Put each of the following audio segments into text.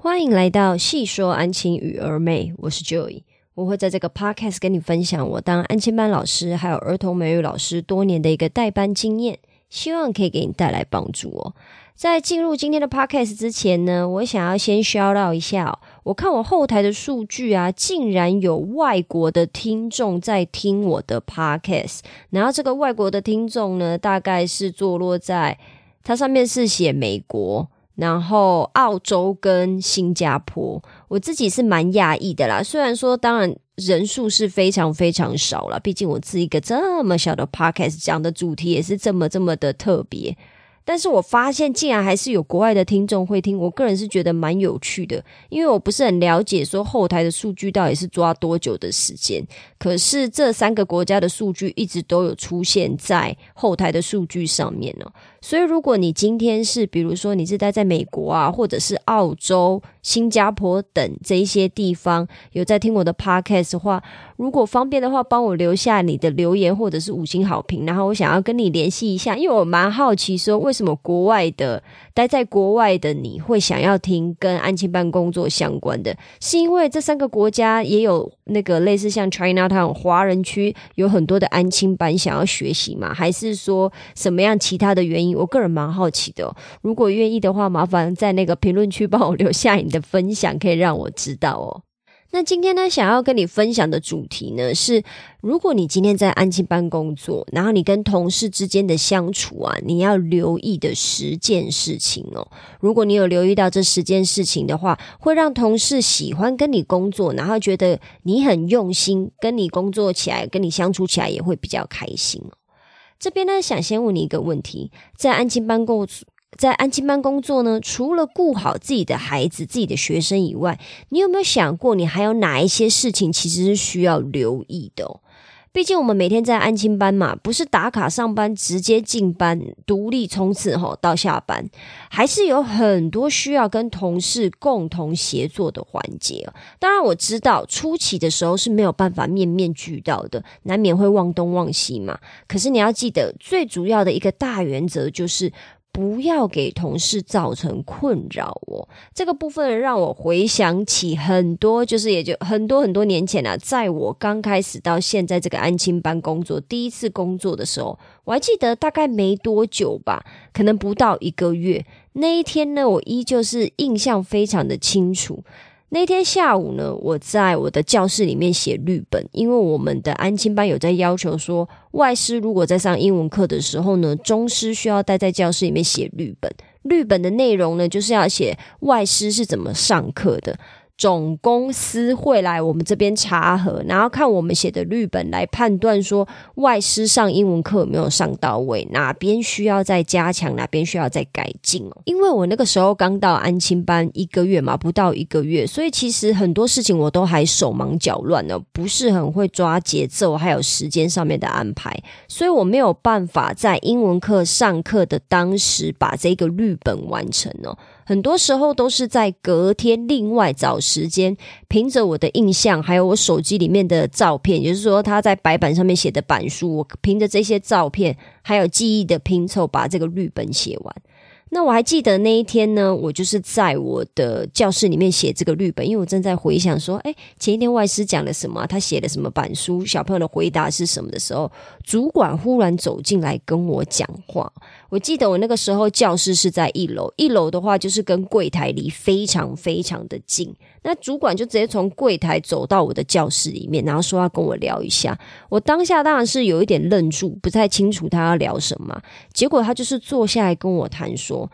欢迎来到细说安亲与儿妹，我是 Joy。我会在这个 podcast 跟你分享我当安亲班老师还有儿童美语老师多年的一个代班经验，希望可以给你带来帮助哦。在进入今天的 podcast 之前呢，我想要先 shout out 一下，我看我后台的数据啊，竟然有外国的听众在听我的 podcast，然后这个外国的听众呢，大概是坐落在它上面是写美国。然后澳洲跟新加坡，我自己是蛮讶异的啦。虽然说，当然人数是非常非常少了，毕竟我是一个这么小的 podcast，讲的主题也是这么这么的特别。但是我发现，竟然还是有国外的听众会听，我个人是觉得蛮有趣的，因为我不是很了解说后台的数据到底是抓多久的时间。可是这三个国家的数据一直都有出现在后台的数据上面呢。所以，如果你今天是比如说你是待在美国啊，或者是澳洲、新加坡等这一些地方有在听我的 podcast 的话，如果方便的话，帮我留下你的留言或者是五星好评，然后我想要跟你联系一下，因为我蛮好奇说为什么国外的待在国外的你会想要听跟安亲班工作相关的，是因为这三个国家也有那个类似像 China Town 华人区有很多的安亲班想要学习吗？还是说什么样其他的原因？我个人蛮好奇的，如果愿意的话，麻烦在那个评论区帮我留下你的分享，可以让我知道哦。那今天呢，想要跟你分享的主题呢是，如果你今天在安静班工作，然后你跟同事之间的相处啊，你要留意的十件事情哦。如果你有留意到这十件事情的话，会让同事喜欢跟你工作，然后觉得你很用心，跟你工作起来，跟你相处起来也会比较开心哦。这边呢，想先问你一个问题：在安静班工在安静班工作呢，除了顾好自己的孩子、自己的学生以外，你有没有想过，你还有哪一些事情其实是需要留意的？毕竟我们每天在安亲班嘛，不是打卡上班直接进班，独立冲刺吼到下班，还是有很多需要跟同事共同协作的环节。当然我知道初期的时候是没有办法面面俱到的，难免会忘东忘西嘛。可是你要记得，最主要的一个大原则就是。不要给同事造成困扰哦。这个部分让我回想起很多，就是也就很多很多年前啊，在我刚开始到现在这个安亲班工作，第一次工作的时候，我还记得大概没多久吧，可能不到一个月。那一天呢，我依旧是印象非常的清楚。那天下午呢，我在我的教室里面写绿本，因为我们的安亲班有在要求说，外师如果在上英文课的时候呢，中师需要待在教室里面写绿本。绿本的内容呢，就是要写外师是怎么上课的。总公司会来我们这边查核，然后看我们写的绿本来判断说外师上英文课有没有上到位，哪边需要再加强，哪边需要再改进哦。因为我那个时候刚到安亲班一个月嘛，不到一个月，所以其实很多事情我都还手忙脚乱呢，不是很会抓节奏，还有时间上面的安排，所以我没有办法在英文课上课的当时把这个绿本完成哦。很多时候都是在隔天另外找时间，凭着我的印象，还有我手机里面的照片，也就是说他在白板上面写的板书，我凭着这些照片还有记忆的拼凑，把这个绿本写完。那我还记得那一天呢，我就是在我的教室里面写这个绿本，因为我正在回想说，哎，前一天外师讲了什么，他写了什么板书，小朋友的回答是什么的时候，主管忽然走进来跟我讲话。我记得我那个时候教室是在一楼，一楼的话就是跟柜台离非常非常的近。那主管就直接从柜台走到我的教室里面，然后说要跟我聊一下。我当下当然是有一点愣住，不太清楚他要聊什么。结果他就是坐下来跟我谈说。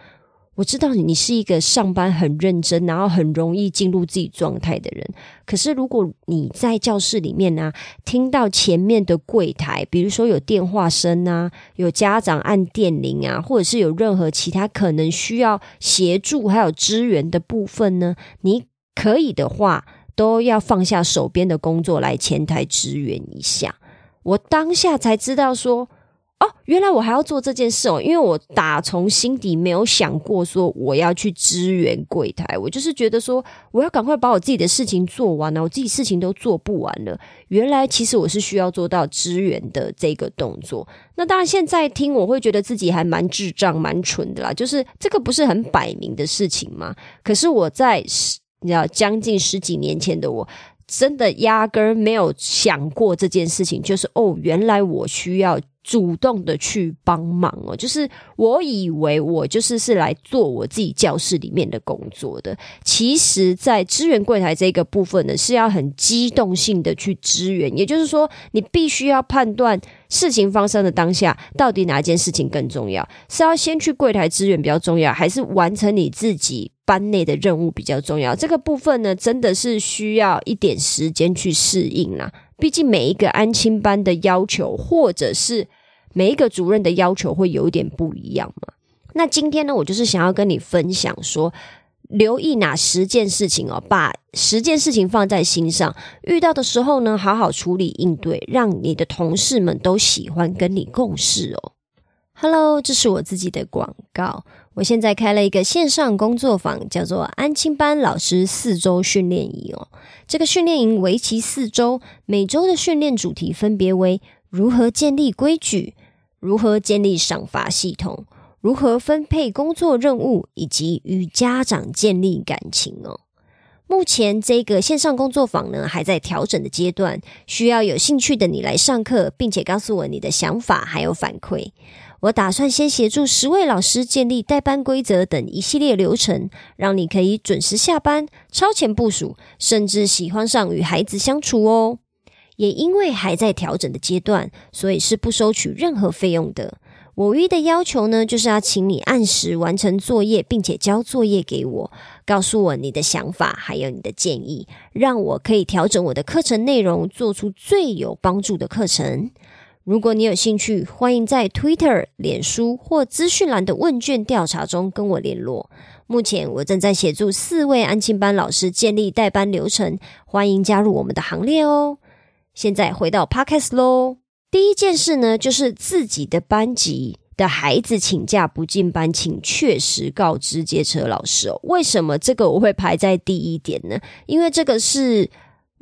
我知道你，你是一个上班很认真，然后很容易进入自己状态的人。可是，如果你在教室里面呢，听到前面的柜台，比如说有电话声啊，有家长按电铃啊，或者是有任何其他可能需要协助还有支援的部分呢，你可以的话，都要放下手边的工作来前台支援一下。我当下才知道说。哦，原来我还要做这件事哦，因为我打从心底没有想过说我要去支援柜台，我就是觉得说我要赶快把我自己的事情做完了，我自己事情都做不完了。原来其实我是需要做到支援的这个动作。那当然现在听我会觉得自己还蛮智障、蛮蠢的啦，就是这个不是很摆明的事情吗？可是我在十，你知道将近十几年前的我。真的压根没有想过这件事情，就是哦，原来我需要主动的去帮忙哦。就是我以为我就是是来做我自己教室里面的工作的，其实，在支援柜台这个部分呢，是要很机动性的去支援。也就是说，你必须要判断事情发生的当下，到底哪件事情更重要，是要先去柜台支援比较重要，还是完成你自己？班内的任务比较重要，这个部分呢，真的是需要一点时间去适应啦。毕竟每一个安亲班的要求，或者是每一个主任的要求，会有一点不一样嘛。那今天呢，我就是想要跟你分享说，留意哪十件事情哦，把十件事情放在心上，遇到的时候呢，好好处理应对，让你的同事们都喜欢跟你共事哦。Hello，这是我自己的广告。我现在开了一个线上工作坊，叫做安亲班老师四周训练营哦。这个训练营为期四周，每周的训练主题分别为如何建立规矩、如何建立赏罚系统、如何分配工作任务，以及与家长建立感情哦。目前这个线上工作坊呢，还在调整的阶段，需要有兴趣的你来上课，并且告诉我你的想法还有反馈。我打算先协助十位老师建立代班规则等一系列流程，让你可以准时下班、超前部署，甚至喜欢上与孩子相处哦。也因为还在调整的阶段，所以是不收取任何费用的。我唯一的要求呢，就是要请你按时完成作业，并且交作业给我，告诉我你的想法还有你的建议，让我可以调整我的课程内容，做出最有帮助的课程。如果你有兴趣，欢迎在 Twitter、脸书或资讯栏的问卷调查中跟我联络。目前我正在协助四位安亲班老师建立代班流程，欢迎加入我们的行列哦。现在回到 Podcast 喽，第一件事呢，就是自己的班级的孩子请假不进班，请确实告知接车老师哦。为什么这个我会排在第一点呢？因为这个是。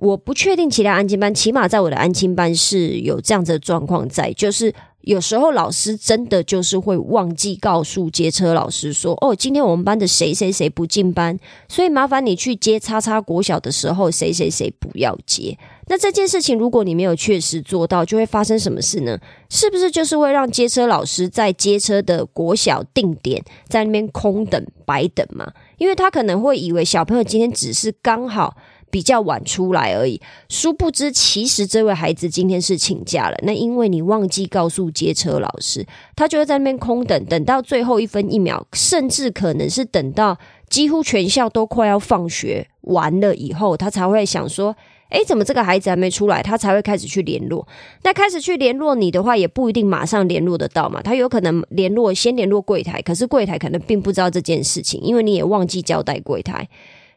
我不确定其他安亲班，起码在我的安亲班是有这样子的状况在，就是有时候老师真的就是会忘记告诉接车老师说，哦，今天我们班的谁谁谁不进班，所以麻烦你去接叉叉国小的时候，谁谁谁不要接。那这件事情如果你没有确实做到，就会发生什么事呢？是不是就是会让接车老师在接车的国小定点在那边空等白等嘛？因为他可能会以为小朋友今天只是刚好。比较晚出来而已，殊不知其实这位孩子今天是请假了。那因为你忘记告诉接车老师，他就会在那边空等，等到最后一分一秒，甚至可能是等到几乎全校都快要放学完了以后，他才会想说：“诶，怎么这个孩子还没出来？”他才会开始去联络。那开始去联络你的话，也不一定马上联络得到嘛。他有可能联络先联络柜台，可是柜台可能并不知道这件事情，因为你也忘记交代柜台。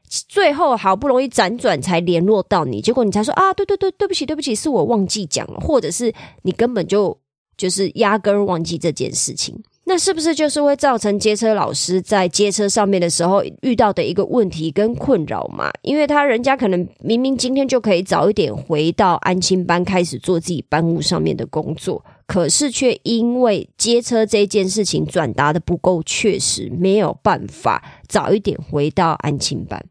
最后好不容易辗转才联络到你，结果你才说啊，对对对，对不起对不起，是我忘记讲了，或者是你根本就就是压根忘记这件事情，那是不是就是会造成接车老师在接车上面的时候遇到的一个问题跟困扰嘛？因为他人家可能明明今天就可以早一点回到安亲班开始做自己班务上面的工作，可是却因为接车这件事情转达的不够确实，没有办法早一点回到安亲班。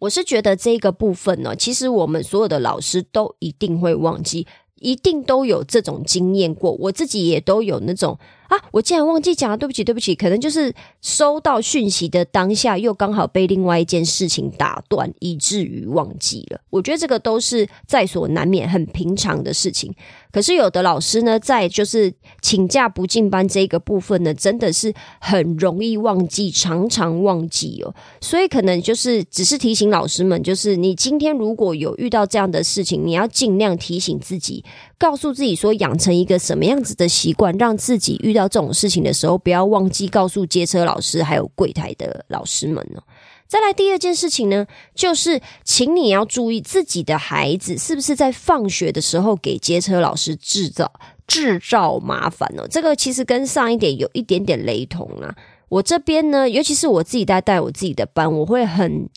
我是觉得这个部分呢，其实我们所有的老师都一定会忘记，一定都有这种经验过。我自己也都有那种啊，我竟然忘记讲了，对不起，对不起。可能就是收到讯息的当下，又刚好被另外一件事情打断，以至于忘记了。我觉得这个都是在所难免、很平常的事情。可是有的老师呢，在就是请假不进班这个部分呢，真的是很容易忘记，常常忘记哦。所以可能就是只是提醒老师们，就是你今天如果有遇到这样的事情，你要尽量提醒自己，告诉自己说，养成一个什么样子的习惯，让自己遇到到这种事情的时候，不要忘记告诉接车老师还有柜台的老师们哦。再来第二件事情呢，就是请你要注意自己的孩子是不是在放学的时候给接车老师制造制造麻烦哦。这个其实跟上一点有一点点雷同啊。我这边呢，尤其是我自己在带我自己的班，我会很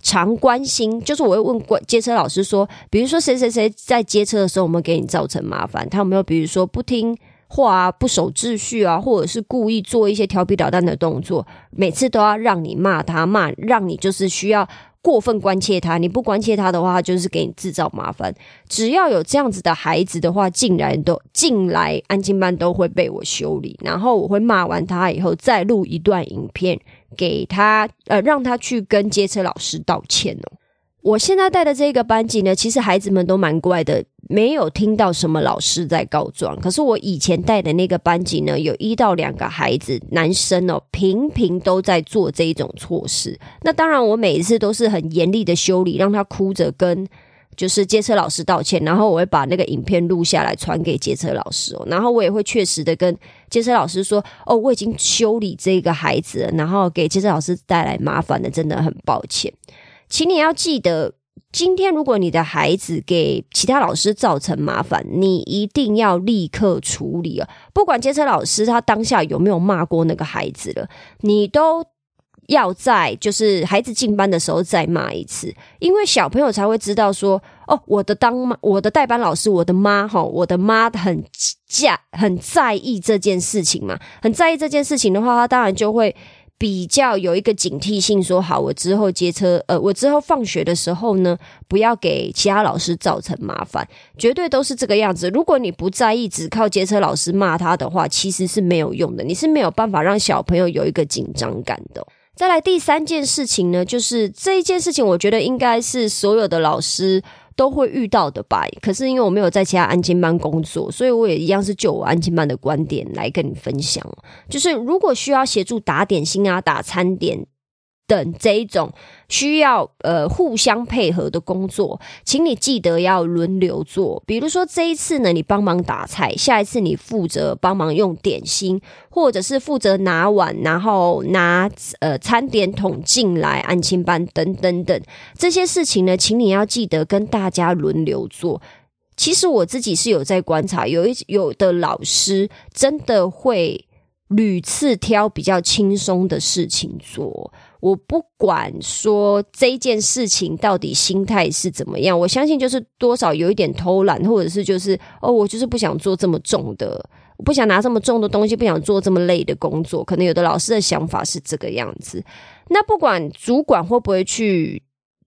常关心，就是我会问过接车老师说，比如说谁谁谁在接车的时候，有没有给你造成麻烦？他有没有比如说不听？话不守秩序啊，或者是故意做一些调皮捣蛋的动作，每次都要让你骂他骂，让你就是需要过分关切他。你不关切他的话，就是给你制造麻烦。只要有这样子的孩子的话，进来都进来安静班都会被我修理，然后我会骂完他以后，再录一段影片给他，呃，让他去跟接车老师道歉哦。我现在带的这个班级呢，其实孩子们都蛮乖的，没有听到什么老师在告状。可是我以前带的那个班级呢，有一到两个孩子，男生哦，频频都在做这一种错事。那当然，我每一次都是很严厉的修理，让他哭着跟就是接车老师道歉，然后我会把那个影片录下来传给接车老师哦，然后我也会确实的跟接车老师说，哦，我已经修理这个孩子，然后给接车老师带来麻烦的，真的很抱歉。请你要记得，今天如果你的孩子给其他老师造成麻烦，你一定要立刻处理啊！不管接车老师他当下有没有骂过那个孩子了，你都要在就是孩子进班的时候再骂一次，因为小朋友才会知道说，哦，我的当妈，我的代班老师，我的妈哈，我的妈很在很在意这件事情嘛，很在意这件事情的话，他当然就会。比较有一个警惕性，说好，我之后接车，呃，我之后放学的时候呢，不要给其他老师造成麻烦，绝对都是这个样子。如果你不在意，只靠接车老师骂他的话，其实是没有用的，你是没有办法让小朋友有一个紧张感的。再来第三件事情呢，就是这一件事情，我觉得应该是所有的老师。都会遇到的吧，可是因为我没有在其他安亲班工作，所以我也一样是就我安亲班的观点来跟你分享。就是如果需要协助打点心啊、打餐点。等这一种需要呃互相配合的工作，请你记得要轮流做。比如说这一次呢，你帮忙打菜，下一次你负责帮忙用点心，或者是负责拿碗，然后拿呃餐点桶进来安亲班等等等这些事情呢，请你要记得跟大家轮流做。其实我自己是有在观察，有一有的老师真的会屡次挑比较轻松的事情做。我不管说这件事情到底心态是怎么样，我相信就是多少有一点偷懒，或者是就是哦，我就是不想做这么重的，不想拿这么重的东西，不想做这么累的工作。可能有的老师的想法是这个样子。那不管主管会不会去。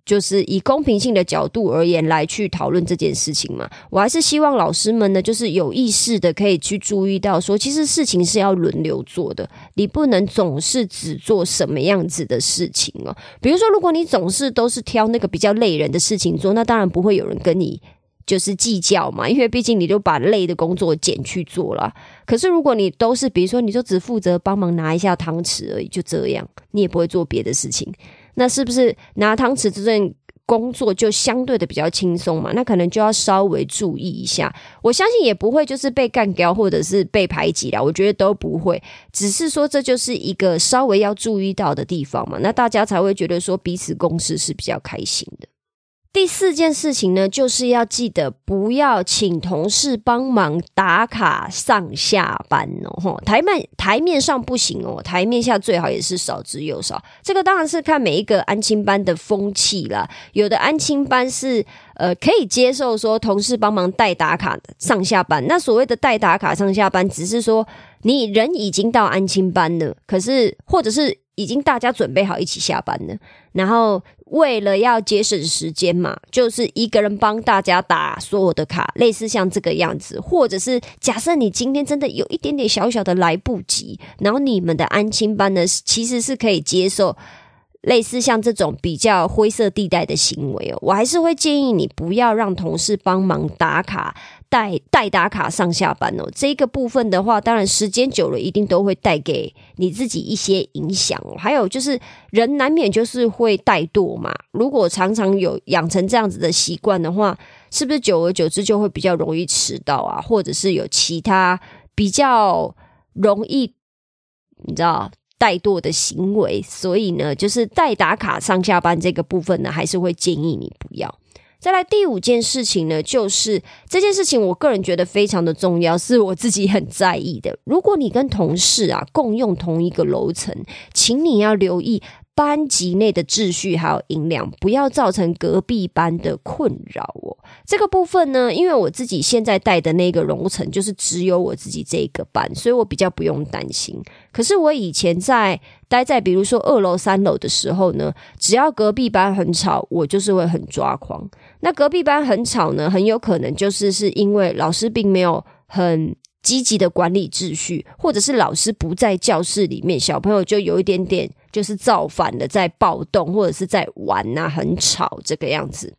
就是以公平性的角度而言来去讨论这件事情嘛，我还是希望老师们呢，就是有意识的可以去注意到，说其实事情是要轮流做的，你不能总是只做什么样子的事情哦。比如说，如果你总是都是挑那个比较累人的事情做，那当然不会有人跟你就是计较嘛，因为毕竟你就把累的工作减去做了。可是如果你都是，比如说你就只负责帮忙拿一下汤匙而已，就这样，你也不会做别的事情。那是不是拿汤匙这件工作就相对的比较轻松嘛？那可能就要稍微注意一下。我相信也不会就是被干掉或者是被排挤啦，我觉得都不会。只是说这就是一个稍微要注意到的地方嘛，那大家才会觉得说彼此共事是比较开心的。第四件事情呢，就是要记得不要请同事帮忙打卡上下班哦，台面台面上不行哦，台面下最好也是少之又少。这个当然是看每一个安亲班的风气啦，有的安亲班是呃可以接受说同事帮忙代打卡上下班，那所谓的代打卡上下班，只是说你人已经到安亲班了，可是或者是。已经大家准备好一起下班了，然后为了要节省时间嘛，就是一个人帮大家打所有的卡，类似像这个样子，或者是假设你今天真的有一点点小小的来不及，然后你们的安亲班呢，其实是可以接受。类似像这种比较灰色地带的行为哦，我还是会建议你不要让同事帮忙打卡、带带打卡上下班哦。这个部分的话，当然时间久了一定都会带给你自己一些影响哦。还有就是人难免就是会怠惰嘛，如果常常有养成这样子的习惯的话，是不是久而久之就会比较容易迟到啊？或者是有其他比较容易，你知道？怠惰的行为，所以呢，就是代打卡上下班这个部分呢，还是会建议你不要。再来第五件事情呢，就是这件事情，我个人觉得非常的重要，是我自己很在意的。如果你跟同事啊共用同一个楼层，请你要留意。班级内的秩序还有音量，不要造成隔壁班的困扰哦。这个部分呢，因为我自己现在带的那个楼层就是只有我自己这一个班，所以我比较不用担心。可是我以前在待在比如说二楼、三楼的时候呢，只要隔壁班很吵，我就是会很抓狂。那隔壁班很吵呢，很有可能就是是因为老师并没有很。积极的管理秩序，或者是老师不在教室里面，小朋友就有一点点就是造反的在暴动，或者是在玩呐，很吵这个样子。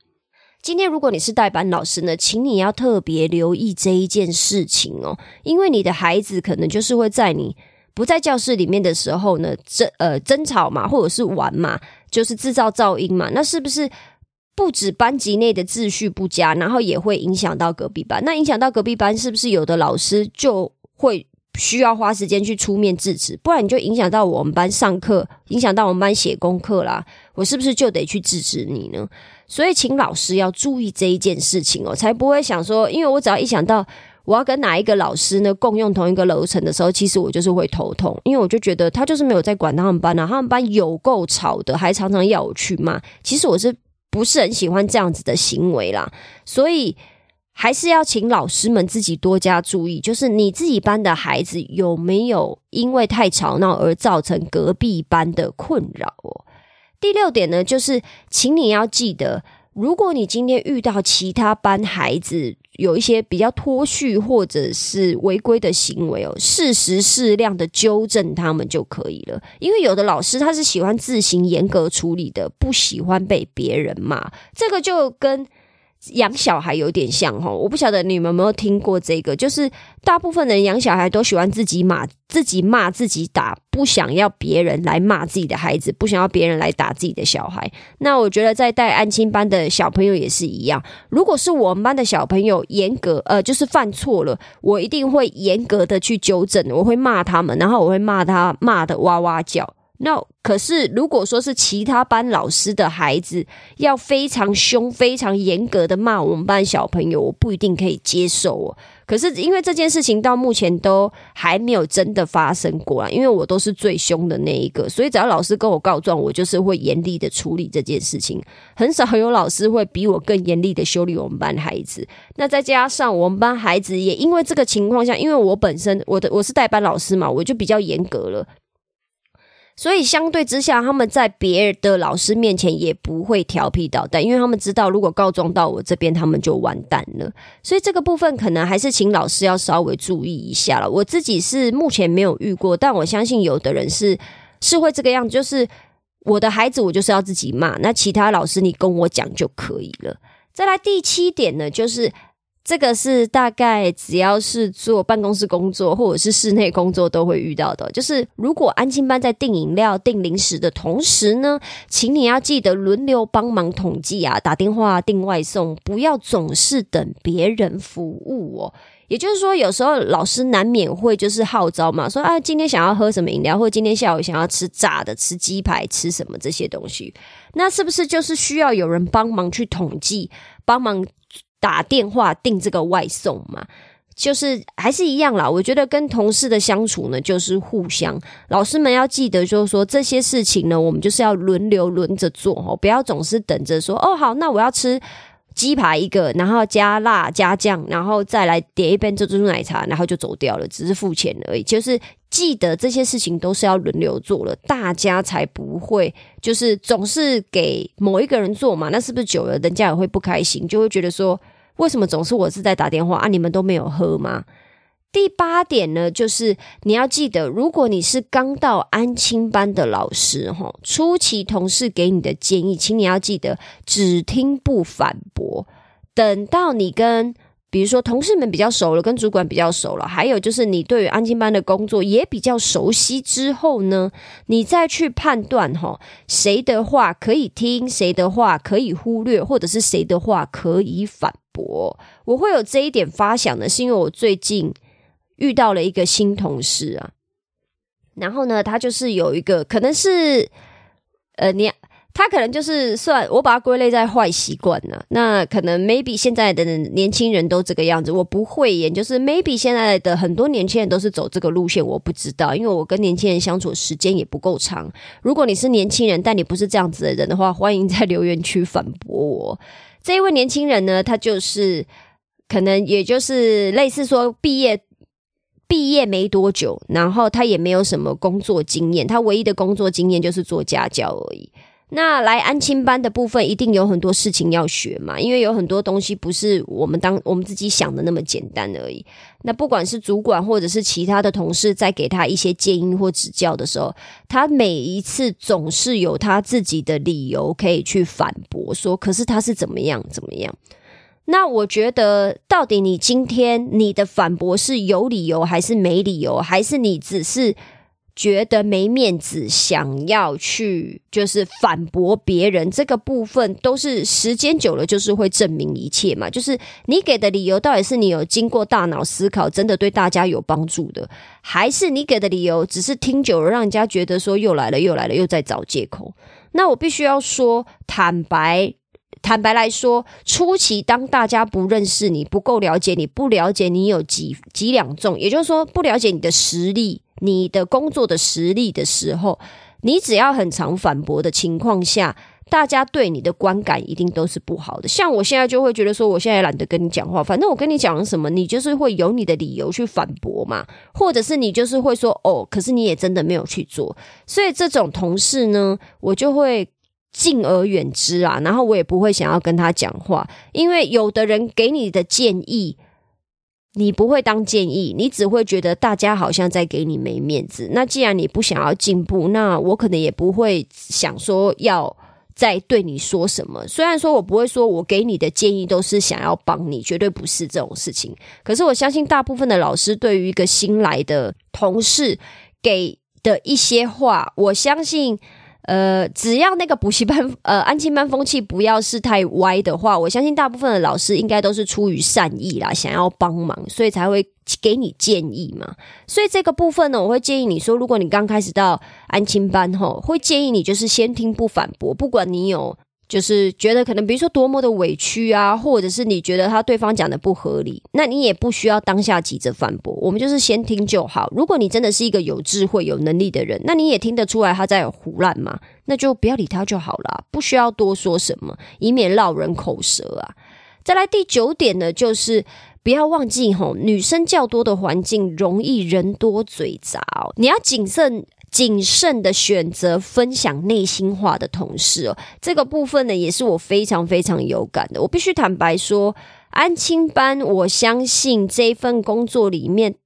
今天如果你是代班老师呢，请你要特别留意这一件事情哦，因为你的孩子可能就是会在你不在教室里面的时候呢，争呃争吵嘛，或者是玩嘛，就是制造噪音嘛，那是不是？不止班级内的秩序不佳，然后也会影响到隔壁班。那影响到隔壁班，是不是有的老师就会需要花时间去出面制止？不然你就影响到我们班上课，影响到我们班写功课啦。我是不是就得去制止你呢？所以，请老师要注意这一件事情哦，才不会想说，因为我只要一想到我要跟哪一个老师呢共用同一个楼层的时候，其实我就是会头痛，因为我就觉得他就是没有在管他们班啊，他们班有够吵的，还常常要我去骂。其实我是。不是很喜欢这样子的行为啦，所以还是要请老师们自己多加注意，就是你自己班的孩子有没有因为太吵闹而造成隔壁班的困扰哦。第六点呢，就是请你要记得，如果你今天遇到其他班孩子，有一些比较脱序或者是违规的行为哦，适时适量的纠正他们就可以了。因为有的老师他是喜欢自行严格处理的，不喜欢被别人骂。这个就跟。养小孩有点像哈，我不晓得你们有没有听过这个，就是大部分人养小孩都喜欢自己骂、自己骂、自己打，不想要别人来骂自己的孩子，不想要别人来打自己的小孩。那我觉得在带安亲班的小朋友也是一样，如果是我们班的小朋友严格呃，就是犯错了，我一定会严格的去纠正，我会骂他们，然后我会骂他骂的哇哇叫。那可是，如果说是其他班老师的孩子要非常凶、非常严格的骂我们班小朋友，我不一定可以接受哦。可是因为这件事情到目前都还没有真的发生过啊，因为我都是最凶的那一个，所以只要老师跟我告状，我就是会严厉的处理这件事情。很少有老师会比我更严厉的修理我们班孩子。那再加上我们班孩子也因为这个情况下，因为我本身我的我是代班老师嘛，我就比较严格了。所以相对之下，他们在别的老师面前也不会调皮捣蛋，因为他们知道如果告状到我这边，他们就完蛋了。所以这个部分可能还是请老师要稍微注意一下了。我自己是目前没有遇过，但我相信有的人是是会这个样子，就是我的孩子我就是要自己骂，那其他老师你跟我讲就可以了。再来第七点呢，就是。这个是大概只要是做办公室工作或者是室内工作都会遇到的，就是如果安亲班在订饮料、订零食的同时呢，请你要记得轮流帮忙统计啊，打电话订外送，不要总是等别人服务哦。也就是说，有时候老师难免会就是号召嘛，说啊，今天想要喝什么饮料，或今天下午想要吃炸的、吃鸡排、吃什么这些东西，那是不是就是需要有人帮忙去统计，帮忙？打电话订这个外送嘛，就是还是一样啦。我觉得跟同事的相处呢，就是互相。老师们要记得，就是说这些事情呢，我们就是要轮流轮着做哦，不要总是等着说哦好，那我要吃鸡排一个，然后加辣加酱，然后再来点一杯珍珠奶茶，然后就走掉了，只是付钱而已。就是记得这些事情都是要轮流做了，大家才不会就是总是给某一个人做嘛。那是不是久了，人家也会不开心，就会觉得说。为什么总是我是在打电话啊？你们都没有喝吗？第八点呢，就是你要记得，如果你是刚到安亲班的老师，哈，初期同事给你的建议，请你要记得只听不反驳。等到你跟比如说同事们比较熟了，跟主管比较熟了，还有就是你对于安亲班的工作也比较熟悉之后呢，你再去判断哈，谁的话可以听，谁的话可以忽略，或者是谁的话可以反驳。我会有这一点发想呢，是因为我最近遇到了一个新同事啊。然后呢，他就是有一个可能是呃，你他可能就是算我把它归类在坏习惯呢。那可能 maybe 现在的年轻人都这个样子，我不会演，就是 maybe 现在的很多年轻人都是走这个路线，我不知道，因为我跟年轻人相处时间也不够长。如果你是年轻人，但你不是这样子的人的话，欢迎在留言区反驳我。这一位年轻人呢，他就是可能也就是类似说毕业。毕业没多久，然后他也没有什么工作经验，他唯一的工作经验就是做家教而已。那来安亲班的部分，一定有很多事情要学嘛，因为有很多东西不是我们当我们自己想的那么简单而已。那不管是主管或者是其他的同事在给他一些建议或指教的时候，他每一次总是有他自己的理由可以去反驳，说可是他是怎么样怎么样。那我觉得，到底你今天你的反驳是有理由还是没理由，还是你只是觉得没面子，想要去就是反驳别人？这个部分都是时间久了就是会证明一切嘛。就是你给的理由到底是你有经过大脑思考，真的对大家有帮助的，还是你给的理由只是听久了让人家觉得说又来了又来了又在找借口？那我必须要说坦白。坦白来说，初期当大家不认识你、不够了解你、不了解你有几几两重，也就是说不了解你的实力、你的工作的实力的时候，你只要很常反驳的情况下，大家对你的观感一定都是不好的。像我现在就会觉得说，我现在懒得跟你讲话，反正我跟你讲什么，你就是会有你的理由去反驳嘛，或者是你就是会说哦，可是你也真的没有去做，所以这种同事呢，我就会。敬而远之啊，然后我也不会想要跟他讲话，因为有的人给你的建议，你不会当建议，你只会觉得大家好像在给你没面子。那既然你不想要进步，那我可能也不会想说要再对你说什么。虽然说我不会说我给你的建议都是想要帮你，绝对不是这种事情。可是我相信大部分的老师对于一个新来的同事给的一些话，我相信。呃，只要那个补习班 呃安亲班风气不要是太歪的话，我相信大部分的老师应该都是出于善意啦，想要帮忙，所以才会给你建议嘛。所以这个部分呢，我会建议你说，如果你刚开始到安亲班吼，会建议你就是先听不反驳，不管你有。就是觉得可能，比如说多么的委屈啊，或者是你觉得他对方讲的不合理，那你也不需要当下急着反驳，我们就是先听就好。如果你真的是一个有智慧、有能力的人，那你也听得出来他在胡乱嘛，那就不要理他就好了，不需要多说什么，以免落人口舌啊。再来第九点呢，就是不要忘记吼，女生较多的环境容易人多嘴杂，你要谨慎。谨慎的选择分享内心话的同事哦，这个部分呢也是我非常非常有感的。我必须坦白说，安亲班，我相信这份工作里面，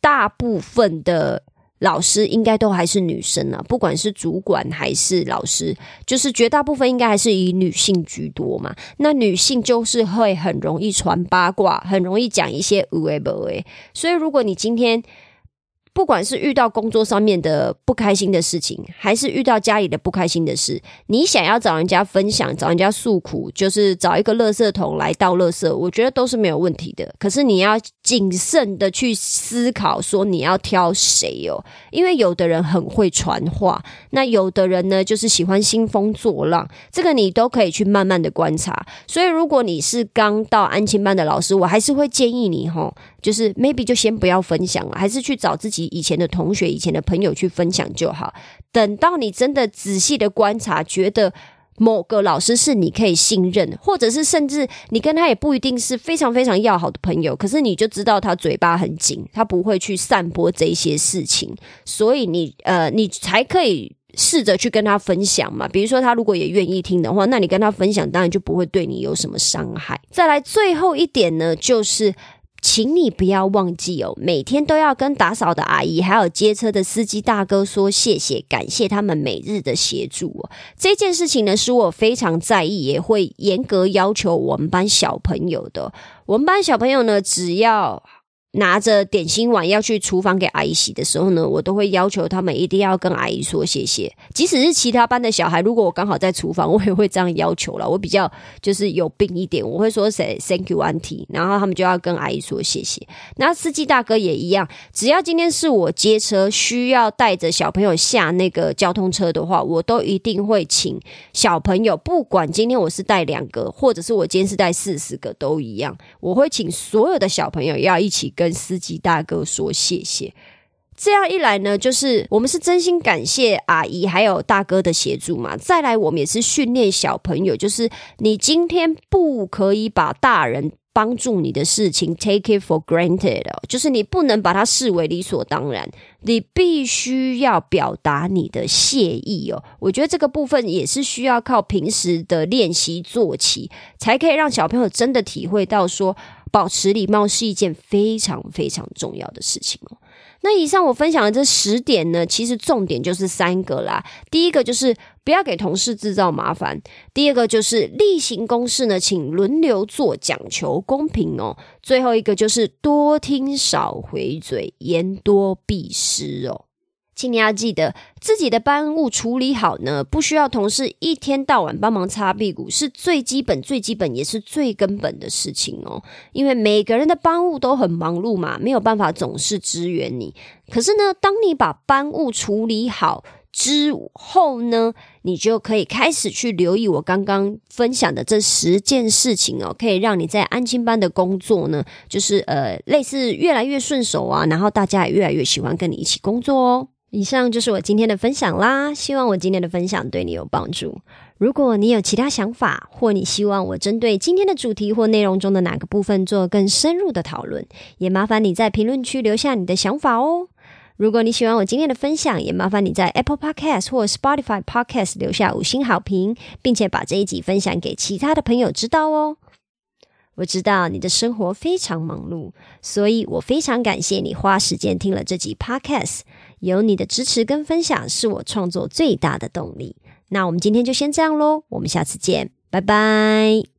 大部分的老师应该都还是女生啊，不管是主管还是老师，就是绝大部分应该还是以女性居多嘛。那女性就是会很容易传八卦，很容易讲一些无为不为。所以如果你今天，不管是遇到工作上面的不开心的事情，还是遇到家里的不开心的事，你想要找人家分享、找人家诉苦，就是找一个垃圾桶来倒垃圾，我觉得都是没有问题的。可是你要谨慎的去思考，说你要挑谁哦，因为有的人很会传话，那有的人呢就是喜欢兴风作浪，这个你都可以去慢慢的观察。所以，如果你是刚到安亲班的老师，我还是会建议你哈。就是 maybe 就先不要分享了，还是去找自己以前的同学、以前的朋友去分享就好。等到你真的仔细的观察，觉得某个老师是你可以信任，或者是甚至你跟他也不一定是非常非常要好的朋友，可是你就知道他嘴巴很紧，他不会去散播这些事情，所以你呃，你才可以试着去跟他分享嘛。比如说他如果也愿意听的话，那你跟他分享，当然就不会对你有什么伤害。再来最后一点呢，就是。请你不要忘记哦，每天都要跟打扫的阿姨还有接车的司机大哥说谢谢，感谢他们每日的协助哦。这件事情呢，是我非常在意，也会严格要求我们班小朋友的。我们班小朋友呢，只要拿着点心碗要去厨房给阿姨洗的时候呢，我都会要求他们一定要跟阿姨说谢谢。即使是其他班的小孩，如果我刚好在厨房，我也会这样要求了。我比较就是有病一点，我会说谁 Thank you auntie，然后他们就要跟阿姨说谢谢。那司机大哥也一样，只要今天是我接车需要带着小朋友下那个交通车的话，我都一定会请小朋友，不管今天我是带两个，或者是我今天是带四十个，都一样，我会请所有的小朋友要一起跟跟司机大哥说谢谢。这样一来呢，就是我们是真心感谢阿姨还有大哥的协助嘛。再来，我们也是训练小朋友，就是你今天不可以把大人帮助你的事情 take it for granted，就是你不能把它视为理所当然，你必须要表达你的谢意哦。我觉得这个部分也是需要靠平时的练习做起，才可以让小朋友真的体会到说，保持礼貌是一件非常非常重要的事情哦。那以上我分享的这十点呢，其实重点就是三个啦。第一个就是不要给同事制造麻烦；第二个就是例行公事呢，请轮流做，讲求公平哦；最后一个就是多听少回嘴，言多必失哦。请你要记得，自己的班务处理好呢，不需要同事一天到晚帮忙擦屁股，是最基本、最基本也是最根本的事情哦。因为每个人的班务都很忙碌嘛，没有办法总是支援你。可是呢，当你把班务处理好之后呢，你就可以开始去留意我刚刚分享的这十件事情哦，可以让你在安亲班的工作呢，就是呃，类似越来越顺手啊，然后大家也越来越喜欢跟你一起工作哦。以上就是我今天的分享啦，希望我今天的分享对你有帮助。如果你有其他想法，或你希望我针对今天的主题或内容中的哪个部分做更深入的讨论，也麻烦你在评论区留下你的想法哦。如果你喜欢我今天的分享，也麻烦你在 Apple Podcast 或 Spotify Podcast 留下五星好评，并且把这一集分享给其他的朋友知道哦。我知道你的生活非常忙碌，所以我非常感谢你花时间听了这集 Podcast。有你的支持跟分享，是我创作最大的动力。那我们今天就先这样喽，我们下次见，拜拜。